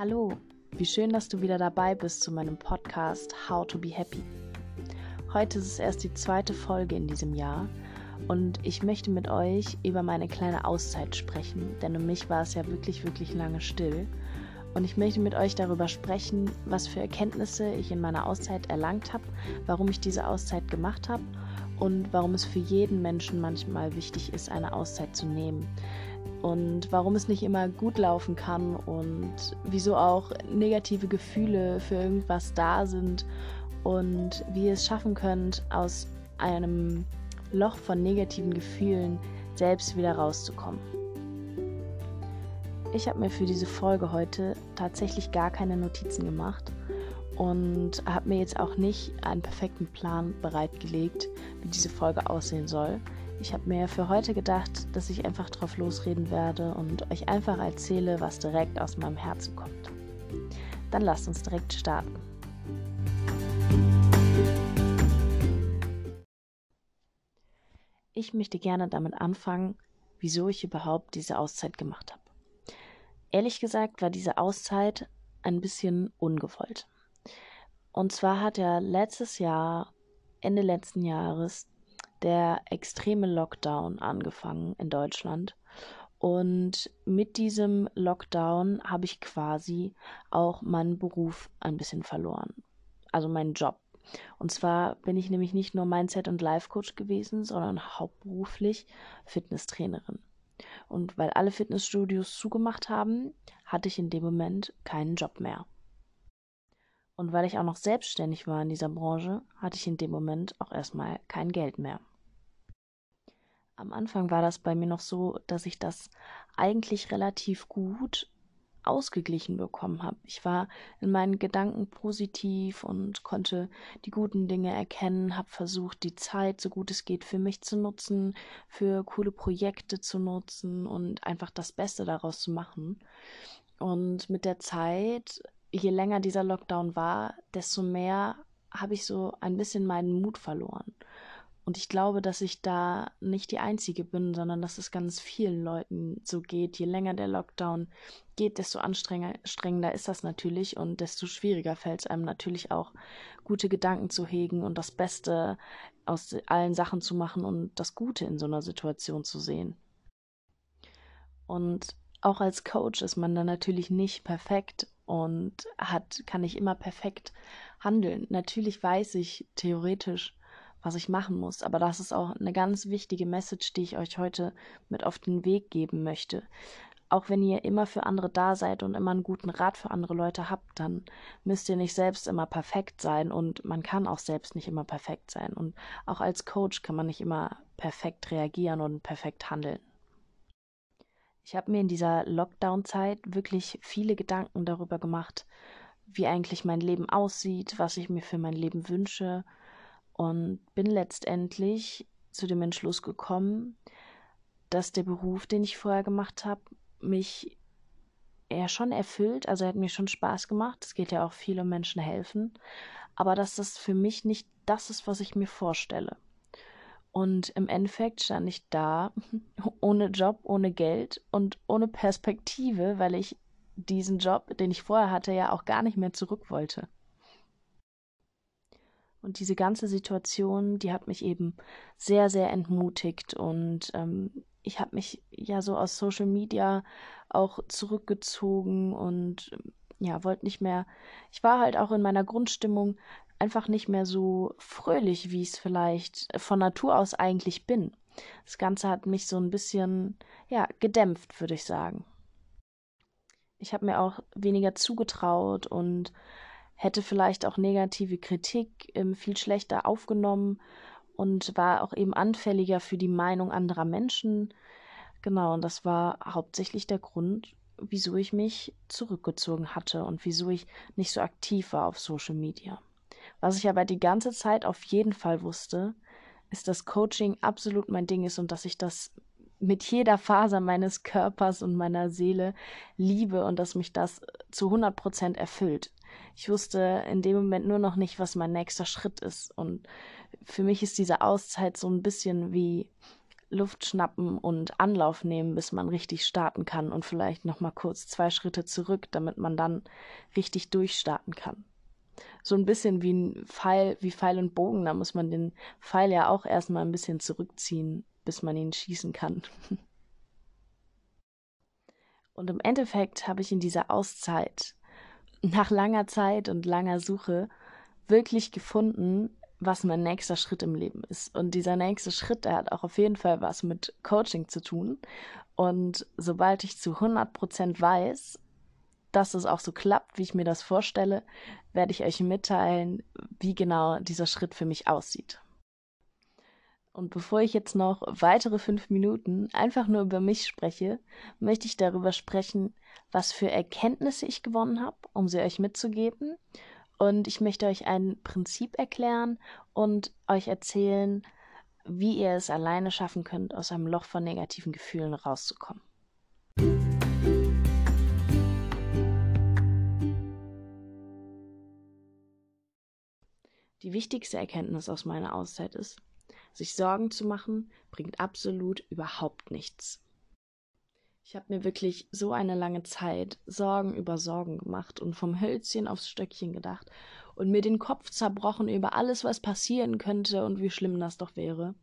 Hallo, wie schön, dass du wieder dabei bist zu meinem Podcast How to Be Happy. Heute ist es erst die zweite Folge in diesem Jahr und ich möchte mit euch über meine kleine Auszeit sprechen, denn um mich war es ja wirklich, wirklich lange still. Und ich möchte mit euch darüber sprechen, was für Erkenntnisse ich in meiner Auszeit erlangt habe, warum ich diese Auszeit gemacht habe und warum es für jeden Menschen manchmal wichtig ist, eine Auszeit zu nehmen und warum es nicht immer gut laufen kann und wieso auch negative Gefühle für irgendwas da sind und wie ihr es schaffen könnt, aus einem Loch von negativen Gefühlen selbst wieder rauszukommen. Ich habe mir für diese Folge heute tatsächlich gar keine Notizen gemacht und habe mir jetzt auch nicht einen perfekten Plan bereitgelegt, wie diese Folge aussehen soll. Ich habe mir für heute gedacht, dass ich einfach drauf losreden werde und euch einfach erzähle, was direkt aus meinem Herzen kommt. Dann lasst uns direkt starten. Ich möchte gerne damit anfangen, wieso ich überhaupt diese Auszeit gemacht habe. Ehrlich gesagt war diese Auszeit ein bisschen ungewollt. Und zwar hat ja letztes Jahr, Ende letzten Jahres, der extreme Lockdown angefangen in Deutschland. Und mit diesem Lockdown habe ich quasi auch meinen Beruf ein bisschen verloren. Also meinen Job. Und zwar bin ich nämlich nicht nur Mindset- und Life-Coach gewesen, sondern hauptberuflich Fitnesstrainerin. Und weil alle Fitnessstudios zugemacht haben, hatte ich in dem Moment keinen Job mehr. Und weil ich auch noch selbstständig war in dieser Branche, hatte ich in dem Moment auch erstmal kein Geld mehr. Am Anfang war das bei mir noch so, dass ich das eigentlich relativ gut ausgeglichen bekommen habe. Ich war in meinen Gedanken positiv und konnte die guten Dinge erkennen, habe versucht, die Zeit so gut es geht für mich zu nutzen, für coole Projekte zu nutzen und einfach das Beste daraus zu machen. Und mit der Zeit, je länger dieser Lockdown war, desto mehr habe ich so ein bisschen meinen Mut verloren. Und ich glaube, dass ich da nicht die Einzige bin, sondern dass es ganz vielen Leuten so geht. Je länger der Lockdown geht, desto anstrengender ist das natürlich und desto schwieriger fällt es einem natürlich auch, gute Gedanken zu hegen und das Beste aus allen Sachen zu machen und das Gute in so einer Situation zu sehen. Und auch als Coach ist man dann natürlich nicht perfekt und hat, kann nicht immer perfekt handeln. Natürlich weiß ich theoretisch, was ich machen muss. Aber das ist auch eine ganz wichtige Message, die ich euch heute mit auf den Weg geben möchte. Auch wenn ihr immer für andere da seid und immer einen guten Rat für andere Leute habt, dann müsst ihr nicht selbst immer perfekt sein und man kann auch selbst nicht immer perfekt sein. Und auch als Coach kann man nicht immer perfekt reagieren und perfekt handeln. Ich habe mir in dieser Lockdown-Zeit wirklich viele Gedanken darüber gemacht, wie eigentlich mein Leben aussieht, was ich mir für mein Leben wünsche und bin letztendlich zu dem Entschluss gekommen, dass der Beruf, den ich vorher gemacht habe, mich eher schon erfüllt. Also er hat mir schon Spaß gemacht. Es geht ja auch viel um Menschen helfen. Aber dass das für mich nicht das ist, was ich mir vorstelle. Und im Endeffekt stand ich da ohne Job, ohne Geld und ohne Perspektive, weil ich diesen Job, den ich vorher hatte, ja auch gar nicht mehr zurück wollte. Und diese ganze Situation, die hat mich eben sehr, sehr entmutigt. Und ähm, ich habe mich ja so aus Social Media auch zurückgezogen und ja, wollte nicht mehr. Ich war halt auch in meiner Grundstimmung einfach nicht mehr so fröhlich, wie ich es vielleicht von Natur aus eigentlich bin. Das Ganze hat mich so ein bisschen, ja, gedämpft, würde ich sagen. Ich habe mir auch weniger zugetraut und hätte vielleicht auch negative Kritik ähm, viel schlechter aufgenommen und war auch eben anfälliger für die Meinung anderer Menschen. Genau, und das war hauptsächlich der Grund, wieso ich mich zurückgezogen hatte und wieso ich nicht so aktiv war auf Social Media. Was ich aber die ganze Zeit auf jeden Fall wusste, ist, dass Coaching absolut mein Ding ist und dass ich das mit jeder Faser meines Körpers und meiner Seele liebe und dass mich das zu 100 Prozent erfüllt. Ich wusste in dem Moment nur noch nicht, was mein nächster Schritt ist. Und für mich ist diese Auszeit so ein bisschen wie Luft schnappen und Anlauf nehmen, bis man richtig starten kann und vielleicht noch mal kurz zwei Schritte zurück, damit man dann richtig durchstarten kann. So ein bisschen wie ein Pfeil, wie Pfeil und Bogen, da muss man den Pfeil ja auch erstmal ein bisschen zurückziehen, bis man ihn schießen kann. Und im Endeffekt habe ich in dieser Auszeit nach langer Zeit und langer Suche wirklich gefunden, was mein nächster Schritt im Leben ist. Und dieser nächste Schritt, der hat auch auf jeden Fall was mit Coaching zu tun. Und sobald ich zu 100% weiß, dass es auch so klappt, wie ich mir das vorstelle, werde ich euch mitteilen, wie genau dieser Schritt für mich aussieht. Und bevor ich jetzt noch weitere fünf Minuten einfach nur über mich spreche, möchte ich darüber sprechen, was für Erkenntnisse ich gewonnen habe, um sie euch mitzugeben und ich möchte euch ein Prinzip erklären und euch erzählen, wie ihr es alleine schaffen könnt, aus einem Loch von negativen Gefühlen rauszukommen. Die wichtigste Erkenntnis aus meiner Auszeit ist, sich Sorgen zu machen, bringt absolut überhaupt nichts. Ich habe mir wirklich so eine lange Zeit Sorgen über Sorgen gemacht und vom Hölzchen aufs Stöckchen gedacht und mir den Kopf zerbrochen über alles, was passieren könnte und wie schlimm das doch wäre,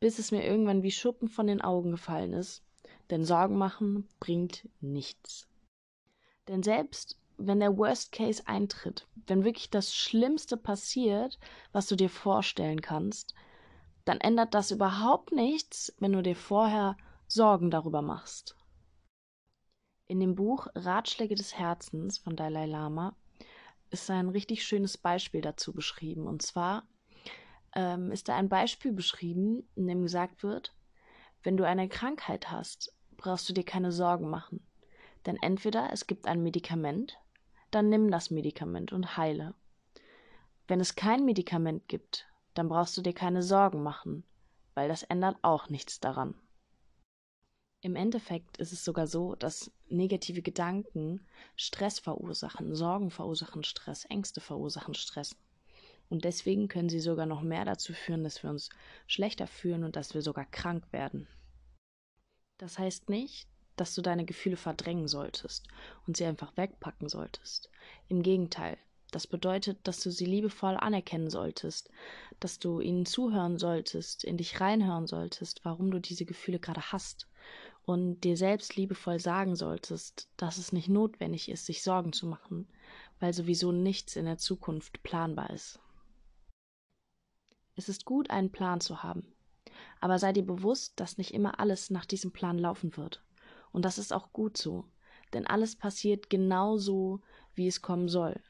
bis es mir irgendwann wie Schuppen von den Augen gefallen ist, denn Sorgen machen bringt nichts. Denn selbst wenn der Worst Case eintritt, wenn wirklich das Schlimmste passiert, was du dir vorstellen kannst, dann ändert das überhaupt nichts, wenn du dir vorher Sorgen darüber machst. In dem Buch Ratschläge des Herzens von Dalai Lama ist ein richtig schönes Beispiel dazu beschrieben. Und zwar ähm, ist da ein Beispiel beschrieben, in dem gesagt wird, wenn du eine Krankheit hast, brauchst du dir keine Sorgen machen. Denn entweder es gibt ein Medikament, dann nimm das Medikament und heile. Wenn es kein Medikament gibt, dann brauchst du dir keine Sorgen machen, weil das ändert auch nichts daran. Im Endeffekt ist es sogar so, dass negative Gedanken Stress verursachen, Sorgen verursachen Stress, Ängste verursachen Stress. Und deswegen können sie sogar noch mehr dazu führen, dass wir uns schlechter fühlen und dass wir sogar krank werden. Das heißt nicht, dass du deine Gefühle verdrängen solltest und sie einfach wegpacken solltest. Im Gegenteil, das bedeutet, dass du sie liebevoll anerkennen solltest, dass du ihnen zuhören solltest, in dich reinhören solltest, warum du diese Gefühle gerade hast und dir selbst liebevoll sagen solltest, dass es nicht notwendig ist, sich Sorgen zu machen, weil sowieso nichts in der Zukunft planbar ist. Es ist gut, einen Plan zu haben, aber sei dir bewusst, dass nicht immer alles nach diesem Plan laufen wird. Und das ist auch gut so, denn alles passiert genau so, wie es kommen soll.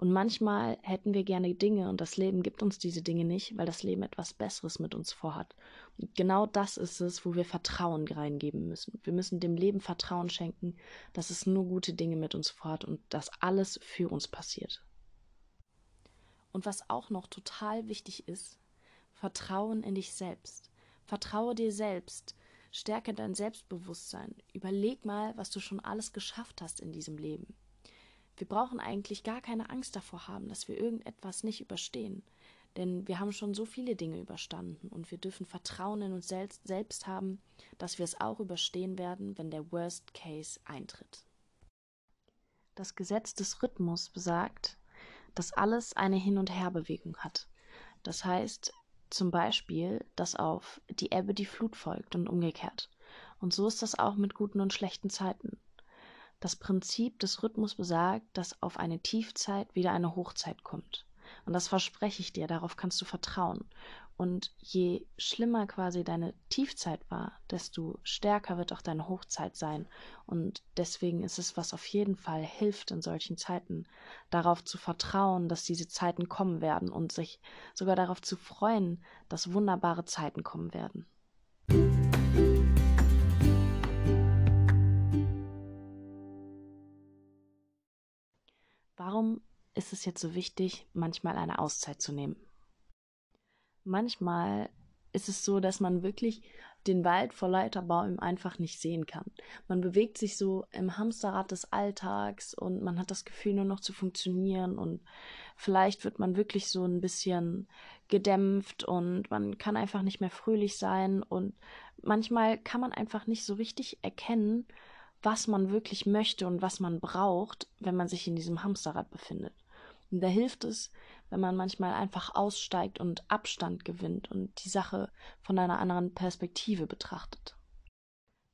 Und manchmal hätten wir gerne Dinge und das Leben gibt uns diese Dinge nicht, weil das Leben etwas Besseres mit uns vorhat. Und genau das ist es, wo wir Vertrauen reingeben müssen. Wir müssen dem Leben Vertrauen schenken, dass es nur gute Dinge mit uns vorhat und dass alles für uns passiert. Und was auch noch total wichtig ist, Vertrauen in dich selbst. Vertraue dir selbst. Stärke dein Selbstbewusstsein. Überleg mal, was du schon alles geschafft hast in diesem Leben. Wir brauchen eigentlich gar keine Angst davor haben, dass wir irgendetwas nicht überstehen. Denn wir haben schon so viele Dinge überstanden und wir dürfen Vertrauen in uns selbst, selbst haben, dass wir es auch überstehen werden, wenn der Worst Case eintritt. Das Gesetz des Rhythmus besagt, dass alles eine Hin- und Herbewegung hat. Das heißt zum Beispiel, dass auf die Ebbe die Flut folgt und umgekehrt. Und so ist das auch mit guten und schlechten Zeiten. Das Prinzip des Rhythmus besagt, dass auf eine Tiefzeit wieder eine Hochzeit kommt. Und das verspreche ich dir, darauf kannst du vertrauen. Und je schlimmer quasi deine Tiefzeit war, desto stärker wird auch deine Hochzeit sein. Und deswegen ist es, was auf jeden Fall hilft in solchen Zeiten, darauf zu vertrauen, dass diese Zeiten kommen werden und sich sogar darauf zu freuen, dass wunderbare Zeiten kommen werden. Warum ist es jetzt so wichtig, manchmal eine Auszeit zu nehmen? Manchmal ist es so, dass man wirklich den Wald vor lauter Bäumen einfach nicht sehen kann. Man bewegt sich so im Hamsterrad des Alltags und man hat das Gefühl, nur noch zu funktionieren und vielleicht wird man wirklich so ein bisschen gedämpft und man kann einfach nicht mehr fröhlich sein und manchmal kann man einfach nicht so richtig erkennen, was man wirklich möchte und was man braucht, wenn man sich in diesem Hamsterrad befindet. Und da hilft es, wenn man manchmal einfach aussteigt und Abstand gewinnt und die Sache von einer anderen Perspektive betrachtet.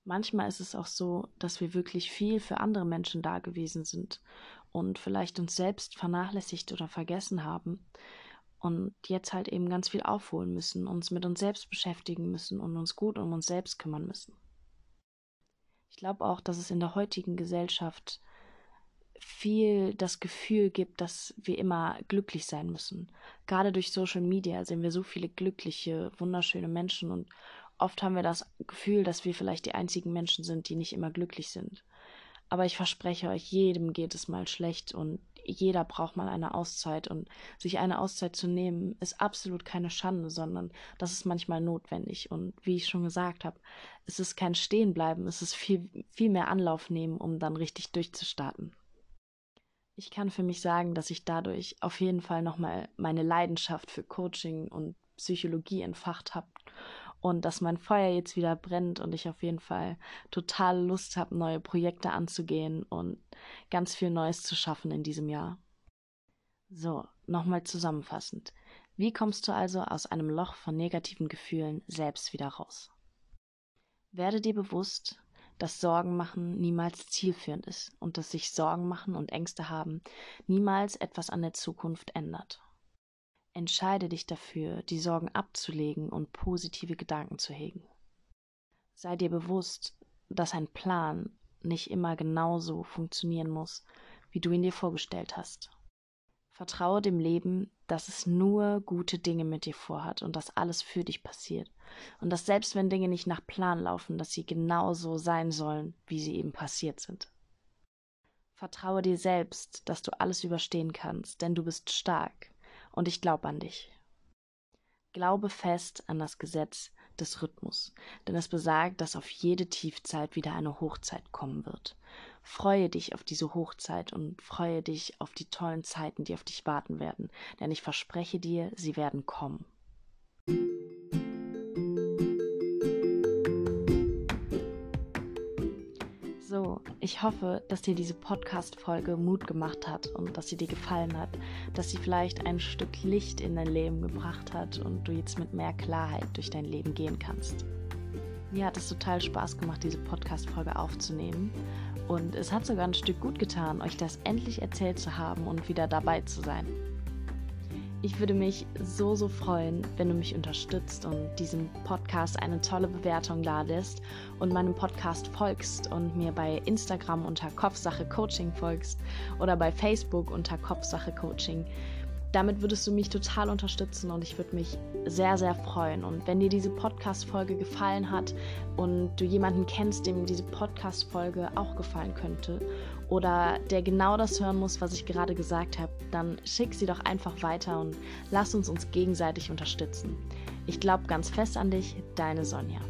Manchmal ist es auch so, dass wir wirklich viel für andere Menschen da gewesen sind und vielleicht uns selbst vernachlässigt oder vergessen haben und jetzt halt eben ganz viel aufholen müssen, uns mit uns selbst beschäftigen müssen und uns gut um uns selbst kümmern müssen. Ich glaube auch, dass es in der heutigen Gesellschaft viel das Gefühl gibt, dass wir immer glücklich sein müssen. Gerade durch Social Media sehen wir so viele glückliche, wunderschöne Menschen und oft haben wir das Gefühl, dass wir vielleicht die einzigen Menschen sind, die nicht immer glücklich sind. Aber ich verspreche euch, jedem geht es mal schlecht und jeder braucht mal eine Auszeit und sich eine Auszeit zu nehmen ist absolut keine Schande, sondern das ist manchmal notwendig und wie ich schon gesagt habe, es ist kein Stehenbleiben, es ist viel viel mehr Anlauf nehmen, um dann richtig durchzustarten. Ich kann für mich sagen, dass ich dadurch auf jeden Fall nochmal meine Leidenschaft für Coaching und Psychologie entfacht habe und dass mein Feuer jetzt wieder brennt und ich auf jeden Fall total Lust habe, neue Projekte anzugehen und ganz viel Neues zu schaffen in diesem Jahr. So, nochmal zusammenfassend. Wie kommst du also aus einem Loch von negativen Gefühlen selbst wieder raus? Werde dir bewusst, dass Sorgen machen niemals zielführend ist und dass sich Sorgen machen und Ängste haben niemals etwas an der Zukunft ändert. Entscheide dich dafür, die Sorgen abzulegen und positive Gedanken zu hegen. Sei dir bewusst, dass ein Plan nicht immer genauso funktionieren muss, wie du ihn dir vorgestellt hast. Vertraue dem Leben, dass es nur gute Dinge mit dir vorhat und dass alles für dich passiert. Und dass selbst wenn Dinge nicht nach Plan laufen, dass sie genauso sein sollen, wie sie eben passiert sind. Vertraue dir selbst, dass du alles überstehen kannst, denn du bist stark und ich glaube an dich. Glaube fest an das Gesetz des Rhythmus, denn es besagt, dass auf jede Tiefzeit wieder eine Hochzeit kommen wird. Freue dich auf diese Hochzeit und freue dich auf die tollen Zeiten, die auf dich warten werden, denn ich verspreche dir, sie werden kommen. Ich hoffe, dass dir diese Podcast-Folge Mut gemacht hat und dass sie dir gefallen hat, dass sie vielleicht ein Stück Licht in dein Leben gebracht hat und du jetzt mit mehr Klarheit durch dein Leben gehen kannst. Mir hat es total Spaß gemacht, diese Podcast-Folge aufzunehmen und es hat sogar ein Stück gut getan, euch das endlich erzählt zu haben und wieder dabei zu sein. Ich würde mich so, so freuen, wenn du mich unterstützt und diesem Podcast eine tolle Bewertung ladest und meinem Podcast folgst und mir bei Instagram unter Kopfsache Coaching folgst oder bei Facebook unter Kopfsache Coaching. Damit würdest du mich total unterstützen und ich würde mich sehr, sehr freuen. Und wenn dir diese Podcast-Folge gefallen hat und du jemanden kennst, dem diese Podcast-Folge auch gefallen könnte oder der genau das hören muss, was ich gerade gesagt habe, dann schick sie doch einfach weiter und lass uns uns gegenseitig unterstützen. Ich glaube ganz fest an dich, deine Sonja.